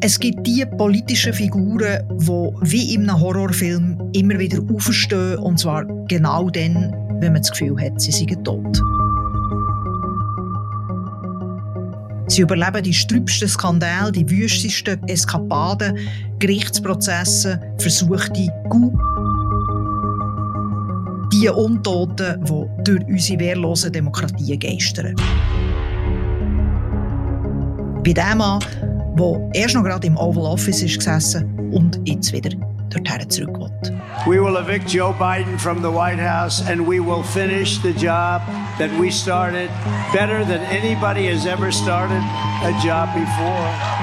Es gibt die politischen Figuren, die wie in einem Horrorfilm immer wieder aufstehen und zwar genau dann, wenn man das Gefühl hat, sie seien tot. Sie überleben die strübsten Skandale, die wüstesten Eskapaden, Gerichtsprozesse, versuchte Coup. Die Untoten, die durch unsere wehrlosen Demokratien geistern. Bei dem Mann, der erst noch gerade im Oval Office ist gesessen und jetzt wieder dorthin zurück will. We will evict Joe Biden from the White House and we will finish the job that we started better than anybody has ever started a job before.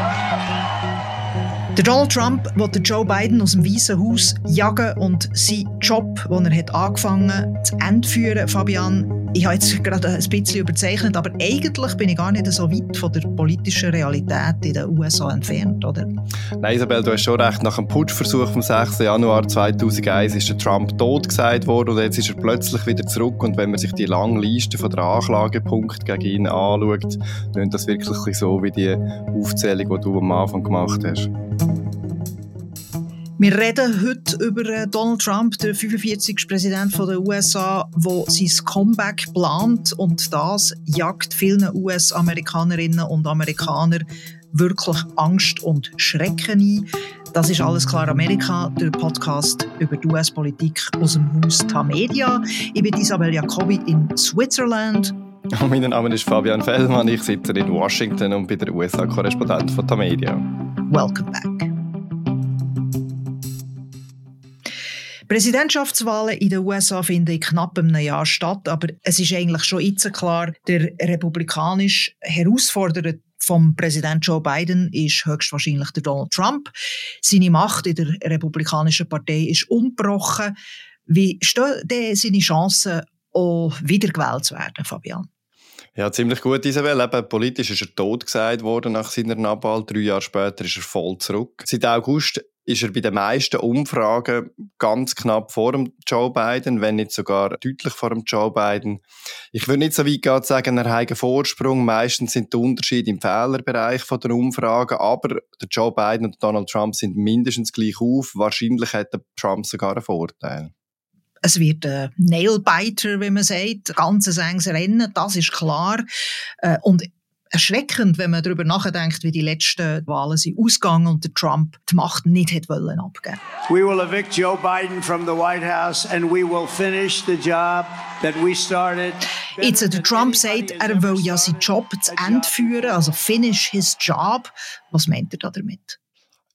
Der Donald Trump wollte Joe Biden aus dem Weißen Haus jagen und seinen Job, den er hat angefangen hat, zu entführen, Fabian, ich habe jetzt gerade ein bisschen überzeichnet, aber eigentlich bin ich gar nicht so weit von der politischen Realität in den USA entfernt, oder? Nein, Isabel, du hast schon recht. Nach dem Putschversuch vom 6. Januar 2001 ist der Trump tot gesagt worden und jetzt ist er plötzlich wieder zurück. Und wenn man sich die lange Liste der Anklagepunkte gegen ihn anschaut, dann das wirklich so wie die Aufzählung, die du am Anfang gemacht hast. Wir reden heute über äh, Donald Trump, der 45. Präsident der USA, der sein Comeback plant und das jagt vielen US-Amerikanerinnen und Amerikanern wirklich Angst und Schrecken ein. Das ist alles klar Amerika, der Podcast über die US-Politik aus dem Haus Tamedia. Ich bin Isabel Jacobi in Switzerland. Mein Name ist Fabian Fellmann, ich sitze in Washington und bin der USA-Korrespondent von Tamedia. Welcome back. Präsidentschaftswahlen in den USA finden in knapp einem Jahr statt, aber es ist eigentlich schon jetzt klar, der republikanisch Herausforderer vom Präsident Joe Biden ist höchstwahrscheinlich der Donald Trump. Seine Macht in der Republikanischen Partei ist ungebrochen. Wie stehen seine Chancen, auch wiedergewählt zu werden, Fabian? Ja, ziemlich gut, Isabel. Eben, politisch ist er tot gesagt worden nach seiner Abwahl. Drei Jahre später ist er voll zurück. Seit August ist er bei den meisten Umfragen ganz knapp vor dem Joe Biden, wenn nicht sogar deutlich vor dem Joe Biden. Ich würde nicht so weit gehen sagen, er hat einen Vorsprung. Meistens sind die Unterschiede im Fehlerbereich der Umfragen, aber der Joe Biden und Donald Trump sind mindestens gleich auf. Wahrscheinlich hat der Trump sogar einen Vorteil. Es wird ein Nailbiter, wie man sagt, ganz enges Rennen, das ist klar. Äh, und erschreckend, wenn man darüber nachdenkt, wie die letzten Wahlen sind ausgegangen und der Trump die Macht nicht hat wollen abgeben. We will evict Joe Biden from the White House and we will finish the job that we started. Jetzt der Trump sagt, er will ja seinen Job zu Ende führen, also finish his job. Was meint er damit?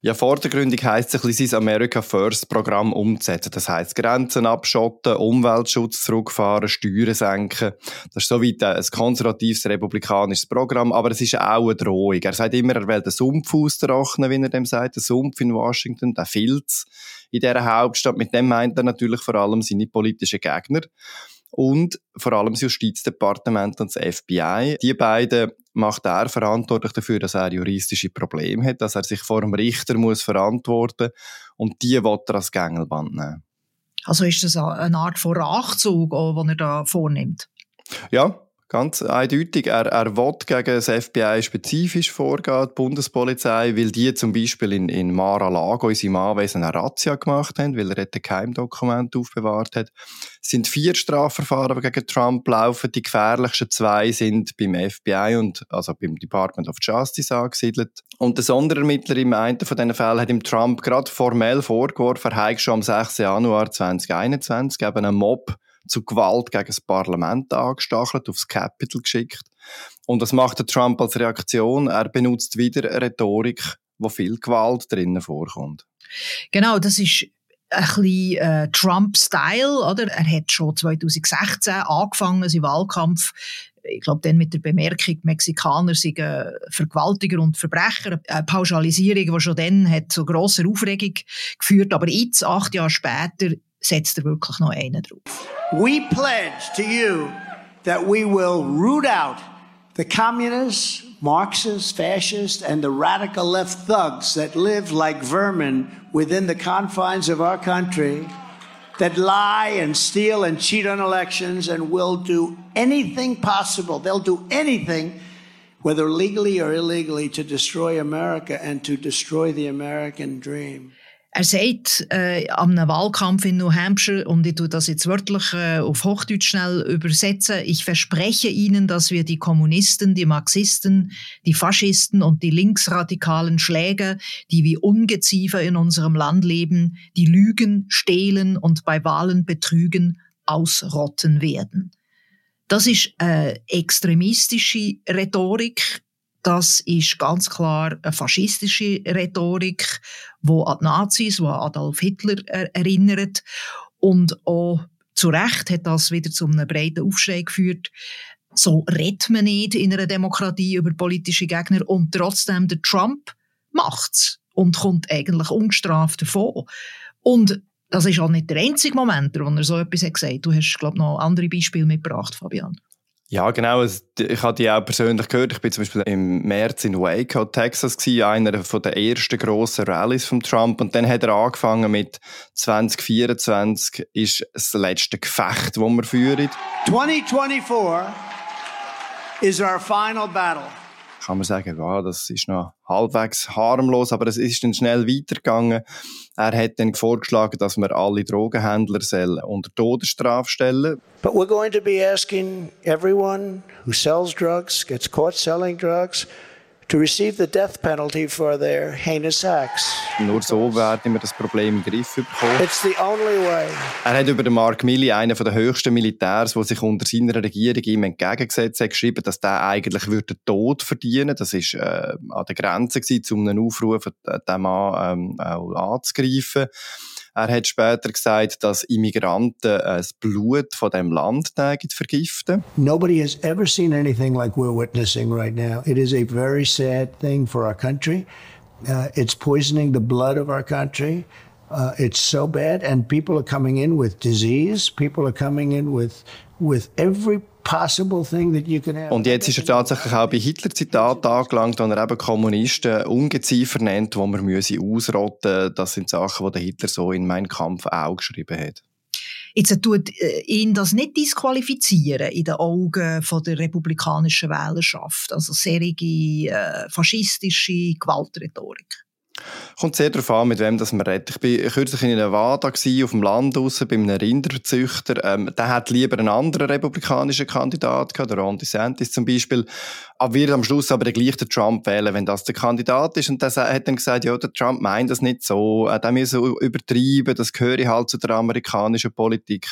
Ja, vordergründig heisst es ein bisschen, sein America First Programm umzusetzen. Das heisst, Grenzen abschotten, Umweltschutz zurückfahren, Steuern senken. Das ist soweit ein konservatives republikanisches Programm, aber es ist auch eine Drohung. Er sagt immer, er will den Sumpf austrocknen, wie er dem sagt, den Sumpf in Washington, den Filz in dieser Hauptstadt. Mit dem meint er natürlich vor allem seine politischen Gegner und vor allem das Justizdepartement und das FBI. Die beiden macht er verantwortlich dafür, dass er juristische Probleme hat, dass er sich vor dem Richter muss verantworten und die will er als Gängelband nehmen. Also ist das eine Art von Rachzug, den er da vornimmt? Ja, Ganz eindeutig. Er, er will gegen das FBI spezifisch vorgehen, die Bundespolizei, weil die zum Beispiel in, in Mar-a-Lago in seinem Anwesen eine Razzia gemacht haben, weil er ein Geheimdokument aufbewahrt hat. Es sind vier Strafverfahren gegen Trump laufen. Die gefährlichsten zwei sind beim FBI und also beim Department of Justice angesiedelt. Und der Sonderermittler im einen von diesen Fällen hat ihm Trump gerade formell vorgeworfen, er habe schon am 6. Januar 2021 eben einen Mob zu Gewalt gegen das Parlament angestachelt, aufs Capitol geschickt. Und was macht der Trump als Reaktion? Er benutzt wieder eine Rhetorik, wo viel Gewalt drinnen vorkommt. Genau, das ist ein bisschen äh, Trump-Style, oder? Er hat schon 2016 angefangen, seinen Wahlkampf ich glaube, dann mit der Bemerkung, Mexikaner seien Vergewaltiger und Verbrecher. Eine Pauschalisierung, die schon dann hat zu grosser Aufregung geführt. Aber jetzt, acht Jahre später, setzt er wirklich noch einen drauf. We pledge to you that we will root out the communists, Marxists, fascists, and the radical left thugs that live like vermin within the confines of our country, that lie and steal and cheat on elections and will do anything possible. They'll do anything whether legally or illegally, to destroy America and to destroy the American dream. Er sagt äh, am Wahlkampf in New Hampshire, und ich tue das jetzt wörtlich äh, auf Hochdeutsch schnell übersetzen, ich verspreche Ihnen, dass wir die Kommunisten, die Marxisten, die Faschisten und die linksradikalen Schläger, die wie Ungeziefer in unserem Land leben, die lügen, stehlen und bei Wahlen betrügen, ausrotten werden. Das ist äh, extremistische Rhetorik, das ist ganz klar eine faschistische Rhetorik, wo an die Nazis, wo an Adolf Hitler erinnert. Und auch zu Recht hat das wieder zu einem breiten Aufschrei geführt. So redet man nicht in einer Demokratie über politische Gegner und trotzdem der Trump macht's und kommt eigentlich ungestraft davon. Und das ist auch nicht der einzige Moment, wo er so etwas hat gesagt. Du hast, glaube ich, noch andere Beispiele mitgebracht, Fabian. Ja, genau. Ich habe die auch persönlich gehört. Ich bin zum Beispiel im März in Waco, Texas, einer der ersten grossen Rallyes von Trump. Und dann hat er angefangen mit 2024 ist das letzte Gefecht, das wir führen. 2024 is our final battle kann man sagen, wow, das ist noch halbwegs harmlos, aber es ist dann schnell weitergegangen. Er hat dann vorgeschlagen, dass wir alle Drogenhändler unter Todesstrafe stellen. But we're going to be asking everyone who sells drugs, gets caught selling drugs, to receive the death penalty for their heinous acts. Nur so werden wir das Problem in den Griff bekommen. It's the only way. Er hat über den Mark Milley, einen der höchsten Militärs, der sich unter seiner Regierung ihm entgegengesetzt hat, geschrieben, dass der eigentlich würde den Tod verdienen. Das ist äh, an der Grenze gewesen, um einen Aufruf, den Mann ähm, auch anzugreifen. Er hat später gesagt, dass Immigranten äh, das Blut von dem Land vergiften. Nobody has ever seen anything like we're witnessing right now. It is a very sad thing for our country. Uh, it's poisoning the blood of our country. Uh, it's so bad, and people are coming in with disease. People are coming in with with every und jetzt ist er tatsächlich auch bei Hitler-Zitat angelangt, wo er eben Kommunisten Ungeziefer nennt, die man müsse ausrotten Das sind Sachen, die der Hitler so in meinem Kampf auch geschrieben hat. Jetzt tut äh, ihn das nicht disqualifizieren in den Augen von der republikanischen Wählerschaft. Also serige äh, faschistische Gewaltrhetorik. Kommt sehr darauf an, mit wem das man redet. Ich war kürzlich in Nevada, gewesen, auf dem Land draussen, bei einem Rinderzüchter. Ähm, der hat lieber einen anderen republikanischen Kandidat gehabt, der Ron DeSantis zum Beispiel. Aber wird am Schluss aber gleich den Trump wählen, wenn das der Kandidat ist. Und der hat dann gesagt, ja, der Trump meint das nicht so. Äh, der muss so übertreiben, das gehöre halt zu der amerikanischen Politik.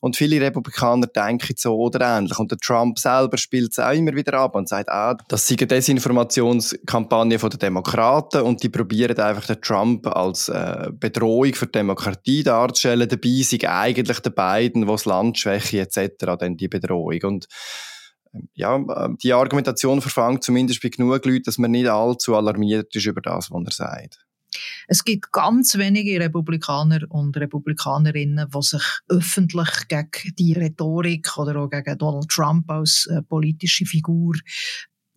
Und viele Republikaner denken so oder ähnlich. Und der Trump selber spielt es auch immer wieder ab und sagt, ah, das sei eine Desinformationskampagne der Demokraten und die probieren einfach den Trump als äh, Bedrohung für die Demokratie darzustellen. Dabei sind eigentlich die beiden, die das Land schwächen etc., dann die Bedrohung. Und ähm, ja, äh, die Argumentation verfangt zumindest bei genug Leuten, dass man nicht allzu alarmiert ist über das, was er sagt. Es gibt ganz wenige Republikaner und Republikanerinnen, die sich öffentlich gegen die Rhetorik oder auch gegen Donald Trump als äh, politische Figur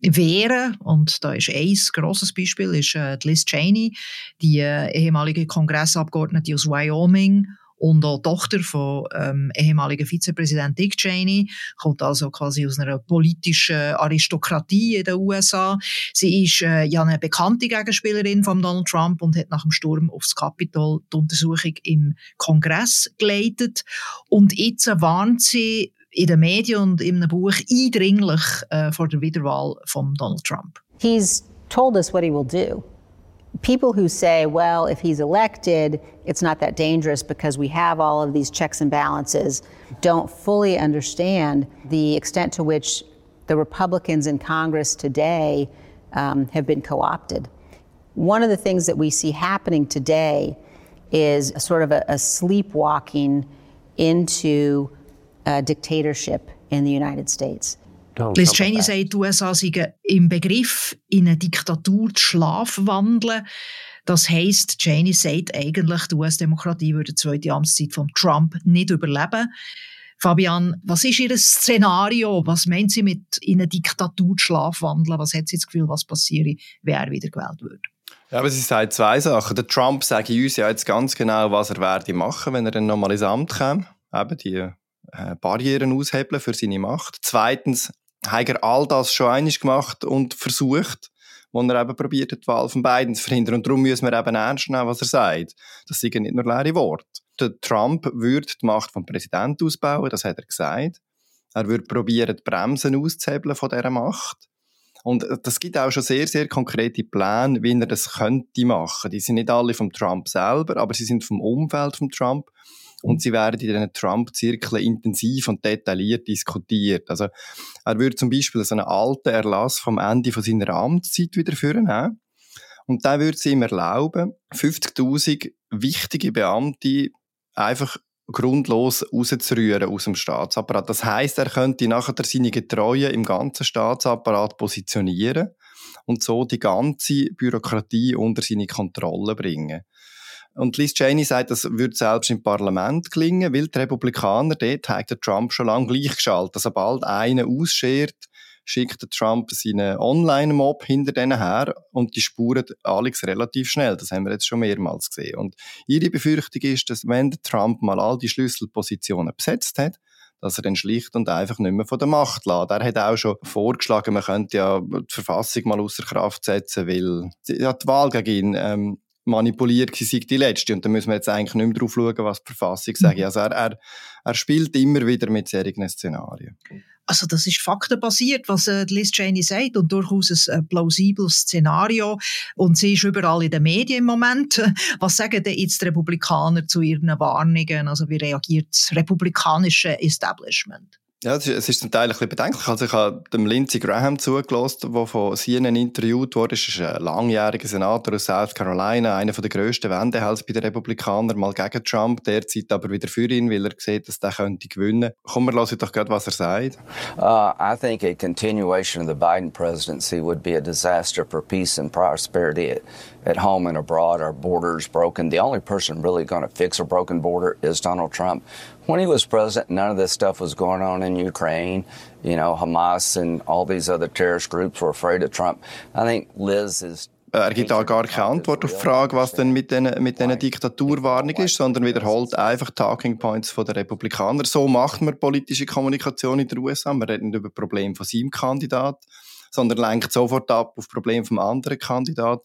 wehren. Und da ist ein grosses Beispiel, ist äh, Liz Cheney, die äh, ehemalige Kongressabgeordnete aus Wyoming und auch Tochter von ähm, ehemaligen Vizepräsident Dick Cheney, kommt also quasi aus einer politischen Aristokratie in den USA. Sie ist äh, ja eine bekannte Gegenspielerin von Donald Trump und hat nach dem Sturm aufs Kapitol die Untersuchung im Kongress geleitet. Und jetzt warnt sie in den Medien und in einem Buch eindringlich äh, vor der Wiederwahl von Donald Trump. He's told us what he will do. People who say, well, if he's elected, it's not that dangerous because we have all of these checks and balances, don't fully understand the extent to which the Republicans in Congress today um, have been co opted. One of the things that we see happening today is sort of a, a sleepwalking into a dictatorship in the United States. Liz Cheney sagt, die USA seien im Begriff, in eine Diktatur zu schlafwandeln. Das heisst, Cheney sagt eigentlich, die US-Demokratie würde die zweite Amtszeit von Trump nicht überleben. Fabian, was ist Ihr Szenario? Was meint sie mit in eine Diktatur zu schlafwandeln? Was hat sie das Gefühl, was passiere, wer er wieder gewählt wird? Ja, aber sie sagt zwei Sachen. Der Trump sagt uns ja jetzt ganz genau, was er werde machen, wenn er dann nochmal ins Amt kommt. Eben die äh, Barrieren aushebeln für seine Macht. Zweitens, hat er all das schon einmal gemacht und versucht, wo er eben probiert die Wahl von beiden zu verhindern. Und darum müssen wir eben ernst nehmen, was er sagt. Das sind nicht nur leere Worte. Der Trump würde die Macht vom Präsidenten ausbauen, das hat er gesagt. Er würde probieren, die Bremsen auszuhebeln von dieser Macht. Und das gibt auch schon sehr, sehr konkrete Pläne, wie er das könnte machen. Die sind nicht alle vom Trump selber, aber sie sind vom Umfeld von Trump. Und sie werden in diesen Trump-Zirkeln intensiv und detailliert diskutiert. Also, er würde zum Beispiel so einen alten Erlass vom Ende von seiner Amtszeit wieder führen. Und der würde es ihm erlauben, 50.000 wichtige Beamte einfach grundlos rauszurühren aus dem Staatsapparat. Das heißt, er könnte nachher seine Getreuen im ganzen Staatsapparat positionieren und so die ganze Bürokratie unter seine Kontrolle bringen. Und Liz Cheney sagt, das würde selbst im Parlament gelingen, weil die Republikaner dort hat der Trump schon lange gleichgeschaltet. Also sobald einer ausschert, schickt Trump seinen Online-Mob hinter denen her und die spuren Alex relativ schnell. Das haben wir jetzt schon mehrmals gesehen. Und ihre Befürchtung ist, dass wenn Trump mal all die Schlüsselpositionen besetzt hat, dass er dann schlicht und einfach nicht mehr von der Macht lässt. Er hat auch schon vorgeschlagen, man könnte ja die Verfassung mal außer Kraft setzen, weil ja, die Wahl gegen ihn ähm, manipuliert sei die letzte. Und da müssen wir jetzt eigentlich nicht mehr drauf schauen, was die Verfassung sagt. Mhm. Also er, er, er spielt immer wieder mit solchen Szenarien. Also das ist faktenbasiert, was äh, Liz Cheney sagt und durchaus ein äh, plausibles Szenario. Und sie ist überall in den Medien im Moment. Was sagen denn jetzt die Republikaner zu ihren Warnungen? Also wie reagiert das republikanische Establishment? Ja, es ist, es ist zum Teil ein bisschen bedenklich. Also ich habe dem Lindsey Graham zugelassen, der von CNN interviewt wurde. Das ist ein langjähriger Senator aus South Carolina, einer der grössten Wendehälse bei den Republikanern, mal gegen Trump, derzeit aber wieder für ihn, weil er sieht, dass könnte gewinnen. Komm, wir hören doch gerade, was er sagt. Uh, I think a continuation of the Biden presidency would be a disaster for peace and prosperity at, home and abroad. Our borders broken. The only person really going to fix a broken border is Donald Trump. when he was president, none of this stuff was going on in Ukraine. You know, Hamas and all these other terrorist groups were afraid of Trump. I think Liz is Er gibt auch gar keine Antwort auf die Frage, was denn mit diesen mit den Diktaturwarnungen ist, sondern wiederholt einfach Talking Points von der Republikaner. So macht man politische Kommunikation in den USA. Man redet nicht über Probleme von seinem Kandidat, sondern lenkt sofort ab auf Probleme vom anderen Kandidat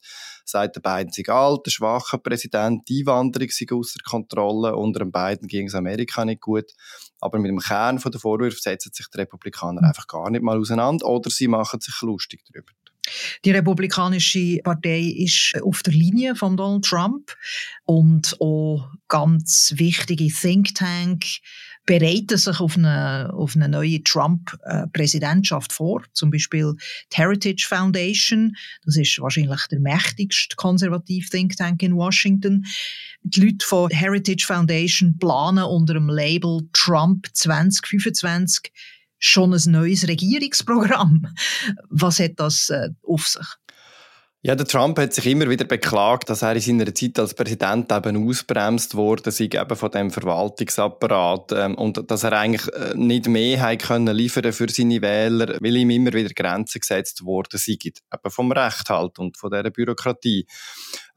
sagt, der Biden sei alt, der schwache Präsident, die Einwanderung sei außer Kontrolle, unter dem Biden ging es Amerika nicht gut. Aber mit dem Kern der Vorwürfe setzen sich die Republikaner einfach gar nicht mal auseinander oder sie machen sich lustig darüber. Die Republikanische Partei ist auf der Linie von Donald Trump und auch ganz wichtige Think Tank bereiten sich auf eine, auf eine neue Trump-Präsidentschaft vor. Zum Beispiel die Heritage Foundation. Das ist wahrscheinlich der mächtigste konservative Think Tank in Washington. Die Leute von Heritage Foundation planen unter dem Label Trump 2025 schon ein neues Regierungsprogramm. Was hat das äh, auf sich? Ja, der Trump hat sich immer wieder beklagt, dass er in seiner Zeit als Präsident eben ausbremst wurde, sei eben von dem Verwaltungsapparat ähm, und dass er eigentlich äh, nicht mehr hat können liefern für seine Wähler, weil ihm immer wieder Grenzen gesetzt worden sind, eben vom Recht halt und von der Bürokratie.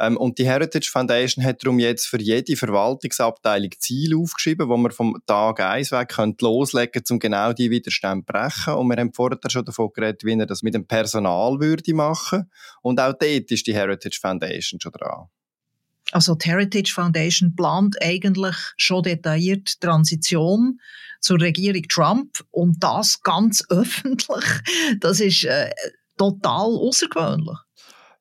Ähm, und die Heritage Foundation hat darum jetzt für jede Verwaltungsabteilung Ziele aufgeschrieben, wo man vom Tag eins weg könnte loslegen, um genau die Widerstände zu brechen. Und wir haben vorher schon davon geredet, wie er das mit dem Personal würde machen. Und auch dort ist die Heritage Foundation schon dran. Also die Heritage Foundation plant eigentlich schon detailliert Transition zur Regierung Trump und das ganz öffentlich. Das ist äh, total außergewöhnlich.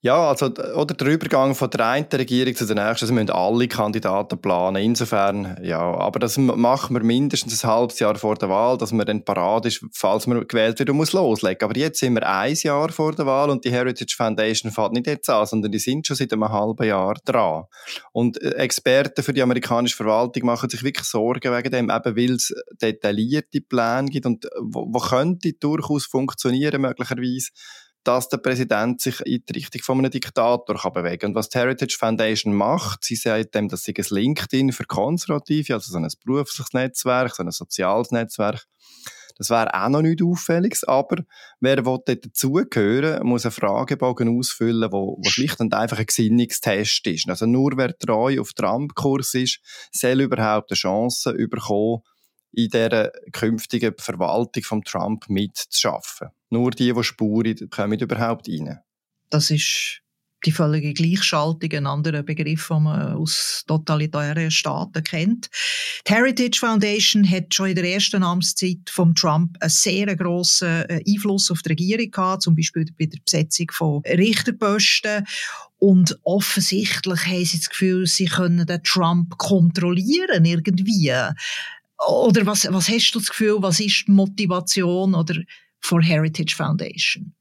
Ja, also oder der Übergang von der einen Regierung zu der nächsten, das müssen alle Kandidaten planen. Insofern, ja, aber das machen wir mindestens ein halbes Jahr vor der Wahl, dass man dann parat ist, falls man gewählt wird und muss loslegen. Aber jetzt sind wir ein Jahr vor der Wahl und die Heritage Foundation fährt nicht jetzt an, sondern die sind schon seit einem halben Jahr dran. Und äh, Experten für die amerikanische Verwaltung machen sich wirklich Sorgen wegen dem, eben weil es detaillierte Pläne gibt und wo, wo könnte durchaus funktionieren möglicherweise dass der Präsident sich in die Richtung von einem Diktator kann bewegen kann. Und was die Heritage Foundation macht, sie sagt dem, dass sie ein LinkedIn für Konservative, also so ein berufliches Netzwerk, so ein soziales Netzwerk, das wäre auch noch nicht auffällig, aber wer dort dazugehören muss einen Fragebogen ausfüllen, wo, wo schlicht und einfach ein Gesinnungstest ist. Also nur wer treu auf Trump-Kurs ist, soll überhaupt eine Chance bekommen, in der künftigen Verwaltung von Trump mitzuschaffen. Nur die, die Spuren kommen überhaupt rein. Das ist die völlige Gleichschaltung, ein anderer Begriff, den man aus totalitären Staaten kennt. Die Heritage Foundation hat schon in der ersten Amtszeit von Trump einen sehr grossen äh, Einfluss auf die Regierung gehabt, zum Beispiel bei der Besetzung von Richterposten. Und offensichtlich haben sie das Gefühl, sie können den Trump kontrollieren irgendwie. Oder was, was hast du das Gefühl, was ist die Motivation oder for Heritage Foundation?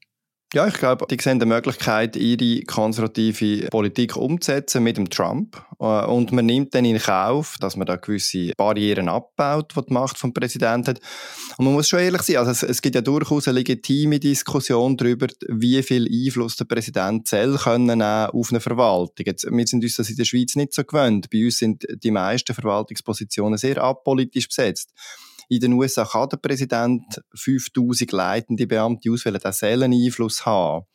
Ja, ich glaube, die sehen die Möglichkeit, ihre konservative Politik umzusetzen mit dem Trump. Äh, und man nimmt dann in Kauf, dass man da gewisse Barrieren abbaut, die die Macht vom Präsidenten hat. Und man muss schon ehrlich sein, also es, es gibt ja durchaus eine legitime Diskussion darüber, wie viel Einfluss der Präsident soll können auf eine Verwaltung. Jetzt, wir sind uns das in der Schweiz nicht so gewöhnt. Bei uns sind die meisten Verwaltungspositionen sehr apolitisch besetzt. In den USA kann der Präsident 5000 leitende Beamte auswählen, der soll einen Einfluss haben.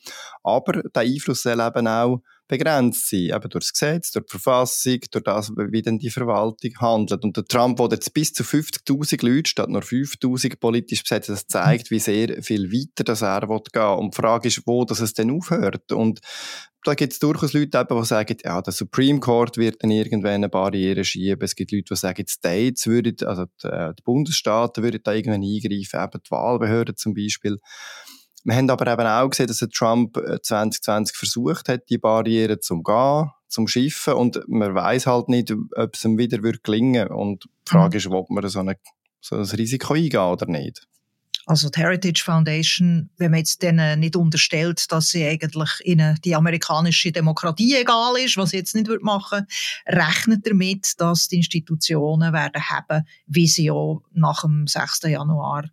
Aber der Einfluss soll eben auch begrenzt sein, eben durch das Gesetz, durch die Verfassung, durch das, wie dann die Verwaltung handelt. Und der Trump, der jetzt bis zu 50.000 Leute statt nur 5.000 politisch besetzt, das zeigt, wie sehr viel weiter das er gehen will. Und die Frage ist, wo das es denn aufhört. Und da gibt es durchaus Leute, eben, die sagen, ja, der Supreme Court wird dann irgendwann eine Barriere schieben. Es gibt Leute, die sagen, die States würden, also die, äh, die Bundesstaaten würden da irgendwann eingreifen, eben die Wahlbehörden zum Beispiel. Wir haben aber eben auch gesehen, dass Trump 2020 äh, versucht hat, die Barrieren zu umgehen, zum Schiffen und man weiß halt nicht, ob es ihm wieder wird gelingen Und die Frage mhm. ist, ob man so, eine, so ein Risiko eingehen oder nicht. Also die Heritage Foundation, wenn man jetzt denen nicht unterstellt, dass sie eigentlich ihnen die amerikanische Demokratie egal ist, was sie jetzt nicht machen rechnet damit, dass die Institutionen werden haben, wie sie auch nach dem 6. Januar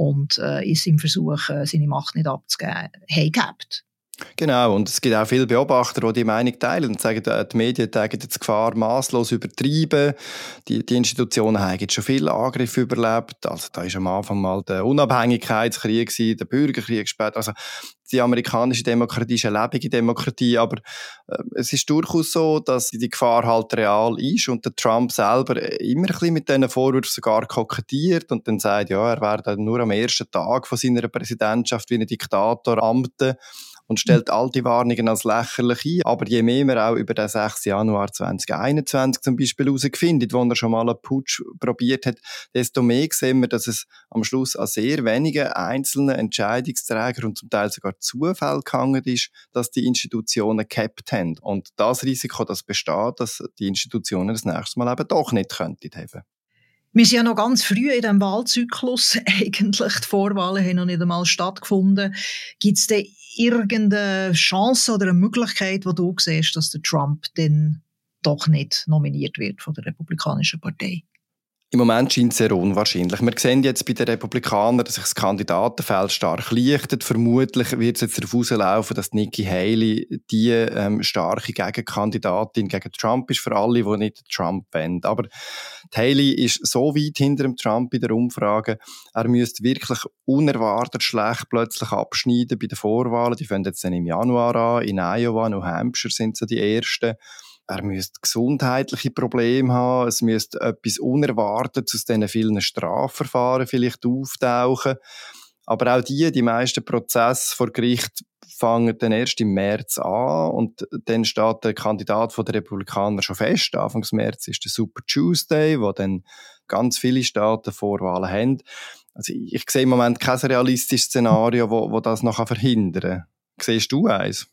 und äh, in seinem Versuch, äh, seine Macht nicht abzugeben, haben gehabt. Genau, und es gibt auch viele Beobachter, die die Meinung teilen und sagen, äh, die Medien zeigen die Gefahr maßlos übertrieben. Die, die Institutionen haben schon viele Angriffe überlebt. Also da ist am Anfang mal der Unabhängigkeitskrieg, der Bürgerkrieg später. Also die amerikanische Demokratie ist eine lebende Demokratie, aber äh, es ist durchaus so, dass die Gefahr halt real ist und der Trump selber immer ein bisschen mit diesen Vorwürfen sogar kokettiert und dann sagt, ja, er werde nur am ersten Tag von seiner Präsidentschaft wie ein Diktator amten und stellt all die Warnungen als lächerlich ein. Aber je mehr man auch über den 6. Januar 2021 zum Beispiel herausfindet, wo er schon mal einen Putsch probiert hat, desto mehr sehen wir, dass es am Schluss an sehr wenigen einzelnen Entscheidungsträger und zum Teil sogar Zufall gehangen ist, dass die Institutionen gehabt haben. Und das Risiko, das besteht, dass die Institutionen das nächste Mal eben doch nicht könnten haben. Wir sind ja noch ganz früh in diesem Wahlzyklus. Eigentlich, die Vorwahlen haben noch nicht einmal stattgefunden. Gibt es denn irgendeine Chance oder eine Möglichkeit, wo du siehst, dass der Trump dann doch nicht nominiert wird von der Republikanischen Partei? Im Moment scheint es sehr unwahrscheinlich. Wir sehen jetzt bei den Republikanern, dass sich das Kandidatenfeld stark lichtet. Vermutlich wird es jetzt darauf rauslaufen, dass Nikki Haley die ähm, starke Gegenkandidatin gegen Trump ist, für alle, die nicht Trump wollen. Aber Haley ist so weit hinter dem Trump in der Umfrage, er müsste wirklich unerwartet schlecht plötzlich abschneiden bei den Vorwahlen. Die fangen jetzt dann im Januar an. In Iowa, New Hampshire sind so die ersten er müsste gesundheitliche Probleme haben, es müsste etwas Unerwartetes aus diesen vielen Strafverfahren vielleicht auftauchen. Aber auch die, die meisten Prozesse vor Gericht fangen dann erst im März an und dann steht der Kandidat der Republikaner schon fest. Anfang März ist der Super Tuesday, wo dann ganz viele Staaten Vorwahlen haben. Also ich sehe im Moment kein realistisches Szenario, wo, wo das noch verhindern kann. Siehst du eins?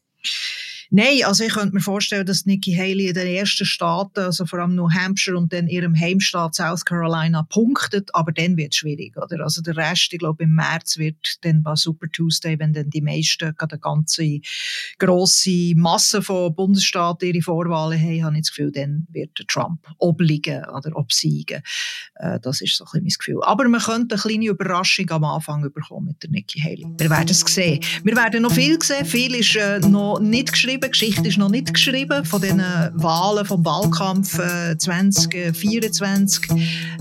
Nein, also ich könnte mir vorstellen, dass Nikki Haley in den ersten Staaten, also vor allem New Hampshire und dann ihrem Heimstaat South Carolina punktet, aber dann wird es schwierig, oder? Also der Rest, ich glaube im März wird dann bei Super Tuesday, wenn dann die meisten, eine ganze grosse Masse von Bundesstaaten ihre Vorwahlen haben, habe ich das Gefühl, dann wird Trump obliegen oder obsiegen. Äh, das ist so ein bisschen mein Gefühl. Aber man könnte eine kleine Überraschung am Anfang bekommen mit der Nikki Haley. Wir werden es sehen. Wir werden noch viel sehen. Viel ist äh, noch nicht geschrieben geschrieben. Die Geschichte ist noch nicht geschrieben von den Wahlen vom Wahlkampf äh, 2024.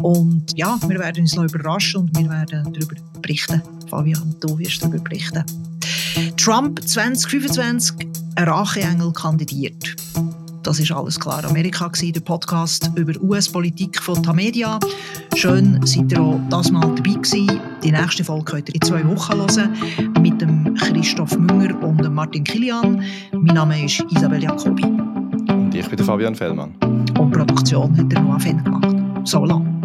Und ja, wir werden uns noch überraschen und wir werden darüber berichten. Fabian, du wirst darüber berichten. Trump 2025, ein Racheengel kandidiert. Das ist alles klar Amerika der Podcast über US-Politik von Tamedia. Schön, seid ihr auch das Mal dabei gewesen. Die nächste Folge könnt ihr in zwei Wochen hören mit dem Christoph Münger und dem Martin Kilian. Mein Name ist Isabel Jacobi. Und ich bin der Fabian Fellmann. Und Produktion hat der Noah Fenn gemacht. So lang.